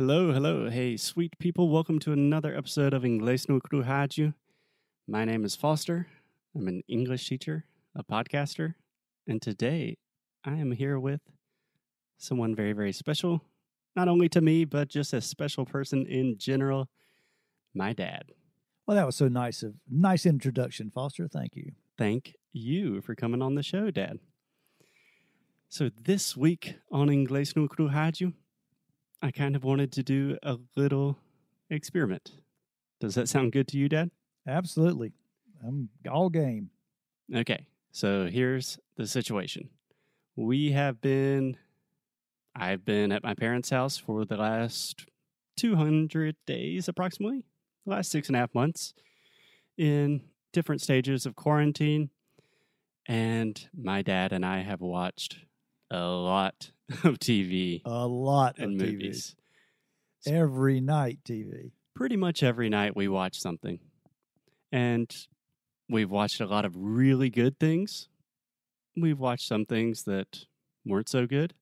Hello, hello. Hey, sweet people. Welcome to another episode of Inglês no Rádio. My name is Foster. I'm an English teacher, a podcaster, and today I am here with someone very, very special. Not only to me, but just a special person in general, my dad. Well, that was so nice of nice introduction, Foster. Thank you. Thank you for coming on the show, Dad. So this week on Inglês no Rádio, I kind of wanted to do a little experiment. Does that sound good to you, Dad? Absolutely. I'm all game. Okay, so here's the situation. We have been, I've been at my parents' house for the last 200 days approximately, the last six and a half months in different stages of quarantine. And my dad and I have watched a lot of TV A lot of and TV. movies. Every night TV. Pretty much every night we watch something. And we've watched a lot of really good things. We've watched some things that weren't so good.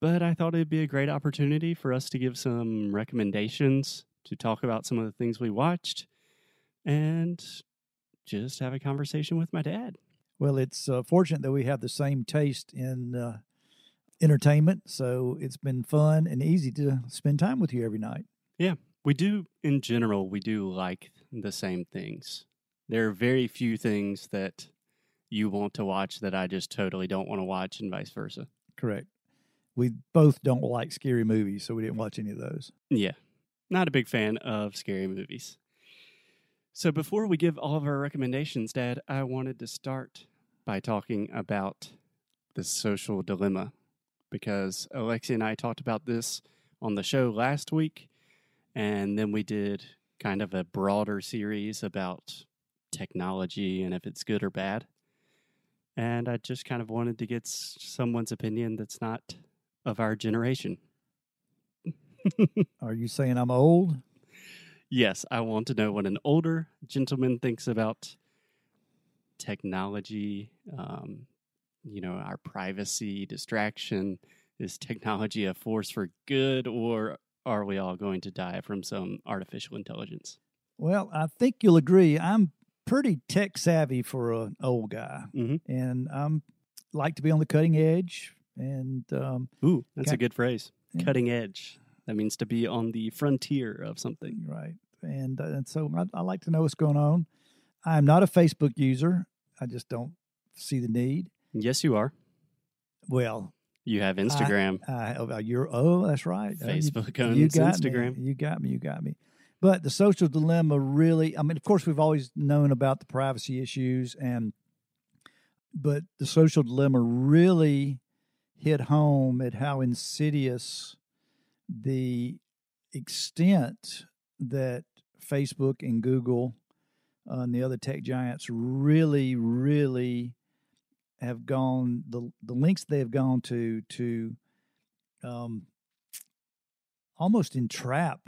But I thought it'd be a great opportunity for us to give some recommendations, to talk about some of the things we watched, and just have a conversation with my dad. Well, it's uh, fortunate that we have the same taste in uh, entertainment, so it's been fun and easy to spend time with you every night. Yeah, we do, in general, we do like the same things. There are very few things that you want to watch that I just totally don't want to watch, and vice versa. Correct. We both don't like scary movies, so we didn't watch any of those. Yeah, not a big fan of scary movies. So before we give all of our recommendations, Dad, I wanted to start by talking about the social dilemma because Alexia and I talked about this on the show last week, and then we did kind of a broader series about technology and if it's good or bad. And I just kind of wanted to get someone's opinion that's not of our generation. Are you saying I'm old? Yes, I want to know what an older gentleman thinks about technology, um, you know, our privacy, distraction. Is technology a force for good, or are we all going to die from some artificial intelligence? Well, I think you'll agree. I'm pretty tech savvy for an old guy, Mhm. and I'm like to be on the cutting edge. And um, Ooh, that's a good phrase. Yeah. Cutting edge. That means to be on the frontier of something. Right. And, uh, and so I, I like to know what's going on. I'm not a Facebook user. I just don't see the need. Yes, you are. Well, You have Instagram. I, oh, you're, oh, that's right. Oh, you- Facebook you, owns got Instagram. Me. You got me. You got me. But the social dilemma really, I mean, of course, we've always known about the privacy issues and, but the social dilemma really hit home at how insidious the extent that Facebook and Google uh, and the other tech giants really, really have gone the the links they have gone to to um, almost entrap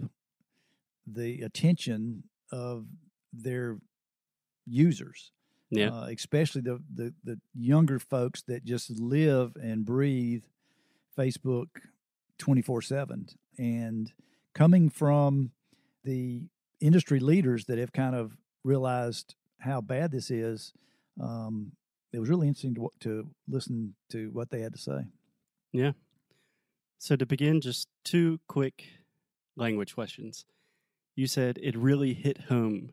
the attention of their users Yeah. uh, especially the, the the younger folks that just live and breathe Facebook 24/7 and coming from the industry leaders that have kind of realized how bad this is um, it was really interesting to to listen to what they had to say Yeah. So, to begin, just two quick language questions. You said it really hit home.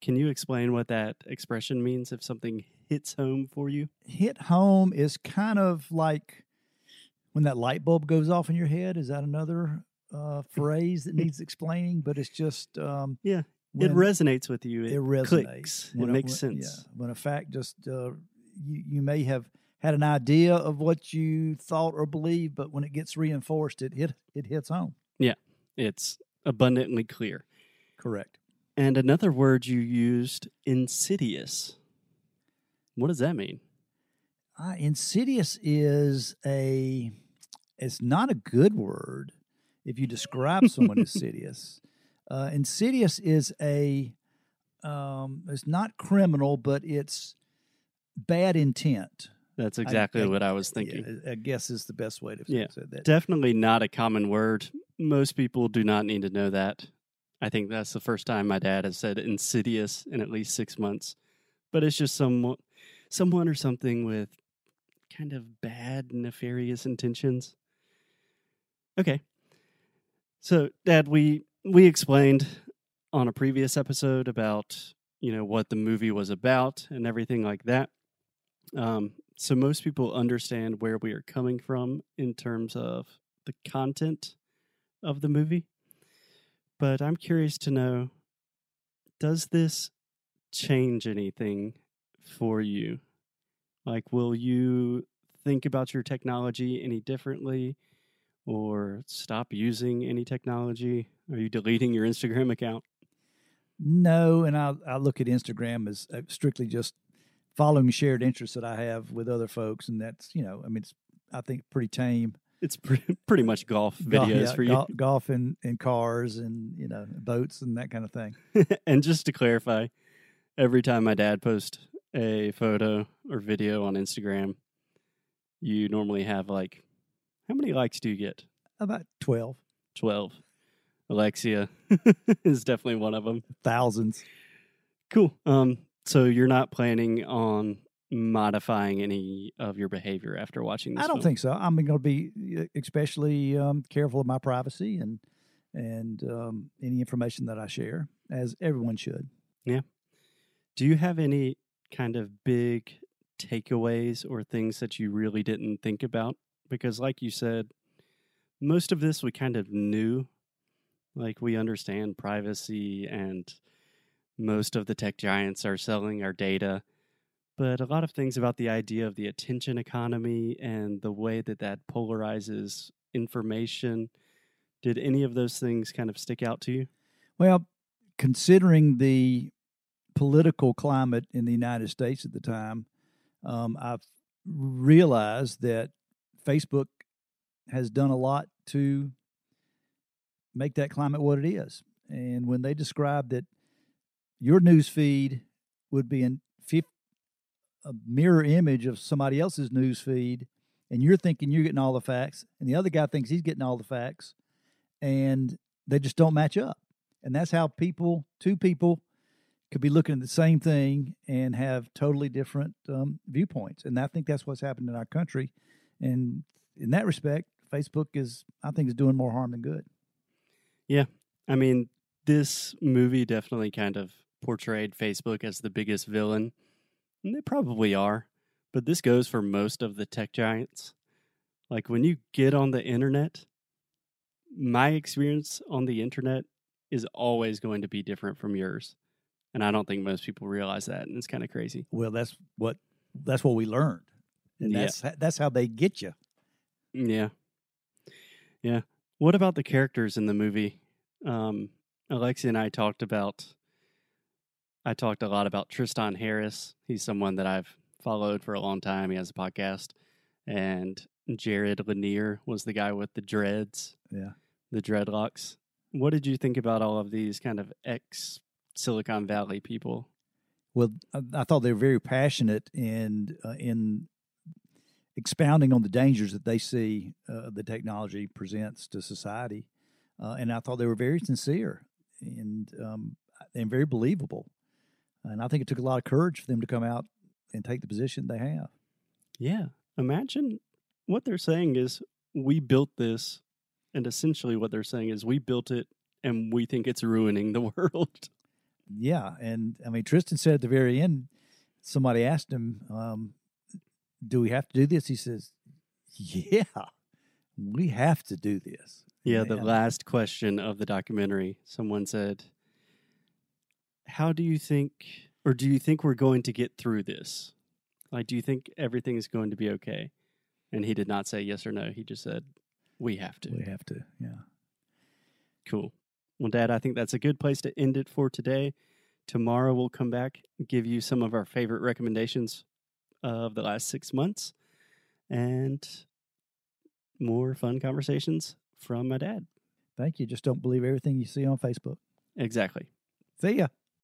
Can you explain what that expression means if something hits home for you? hit home is kind of like when that light bulb goes off in your head is that another uh, phrase that needs explaining but it's just um, Yeah, when it resonates with you. It, it resonates clicks. It When a- makes when- sense. yeah, when a fact just uh, you, you may have had an idea of what you thought or believed but when it gets reinforced it hit it hits home Yeah, It's abundantly clear. correct And another word you used, insidious. What does that mean? Uh, insidious is a it's not a good word if you describe someone as insidious. Uh, insidious is a um, it's not criminal, but it's bad intent. That's exactly I- what I was thinking. Yeah, I guess is the best way to Yeah. say that. Definitely not a common word most people do not need to know that. I think that's the first time my dad has said insidious in at least six months. But it's just someone, someone or something with kind of bad, nefarious intentions. Okay. So, Dad, we we explained on a previous episode about you know what the movie was about and everything like that. Um, so most people understand where we are coming from in terms of the content of the movie. But I'm curious to know does this change anything for you? Like, will you think about your technology any differently or stop using any technology? Are you deleting your Instagram account? No, and I I look at Instagram as uh, strictly just following shared interests that I have with other folks, and that's you know, I mean, it's I think pretty tame. It's pretty, pretty much golf Golf- videos yeah, for you. gol- golf and, and cars and you know boats and that kind of thing. and just to clarify, every time my dad posts a photo or video on Instagram, you normally have like, how many likes do you get? About twelve 12. Alexia is definitely one of them. thousands. Cool. Um, so you're not planning on modifying any of your behavior after watching this I don't film? think so. I'm going to be uh, especially um, careful of my privacy and and um, any information that I share, as everyone should. Yeah. Do you have any kind of big takeaways or things that you really didn't think about? Because, like you said, most of this we kind of knew. Like, we understand privacy, and most of the tech giants are selling our data. But a lot of things about the idea of the attention economy and the way that that polarizes information. Did any of those things kind of stick out to you? Well, considering the political climate in the United States at the time, um, I've realized that Facebook has done a lot to make that climate what it is. And when they describe that your news feed would be in a mirror image of somebody else's news feed, and you're thinking you're getting all the facts, and the other guy thinks he's getting all the facts, and they just don't match up. And that's how people, two people, could be looking at the same thing and have totally different um, viewpoints. And I think that's what's happened in our country. And in that respect, Facebook is, I think, is doing more harm than good. I mean, this movie definitely kind of portrayed Facebook as the biggest villain. And they probably are. But this goes for most of the tech giants. Like when you get on the internet, my experience on the internet is always going to be different from yours. And I don't think most people realize that. And it's kind of crazy. Well, that's what that's what we learned, and Yeah. that's that's how they get you. Yeah. Yeah. What about the characters in the movie? Um, Alexia and I talked about, I talked a lot about Tristan Harris. He's someone that I've followed for a long time. He has a podcast. And Jaron Lanier was the guy with the dreads, Yeah. the dreadlocks. What did you think about all of these kind of ex Silicon Valley people? Well, I, I thought they were very passionate and uh, in expounding on the dangers that they see uh, the technology presents to society, uh, and I thought they were very sincere and um, and very believable. And I think it took a lot of courage for them to come out and take the position they have. Yeah. Imagine what they're saying is we built this, and essentially what they're saying is we built it and we think it's ruining the world. Yeah, and I mean Tristan said at the very end, somebody asked him, um, "Do we have to do this?" He says, "Yeah, we have to do this." Yeah, the last question of the documentary, someone said, How do you think, or do you think we're going to get through this? Like, do you think everything is going to be okay? And he did not say yes or no. He just said, We have to. We have to. Yeah. Cool. Well, Dad, I think that's a good place to end it for today. Tomorrow we'll come back and give you some of our favorite recommendations of the last six months and more fun conversations from my dad. Thank you. Just don't believe everything you see on Facebook. Exactly. See ya.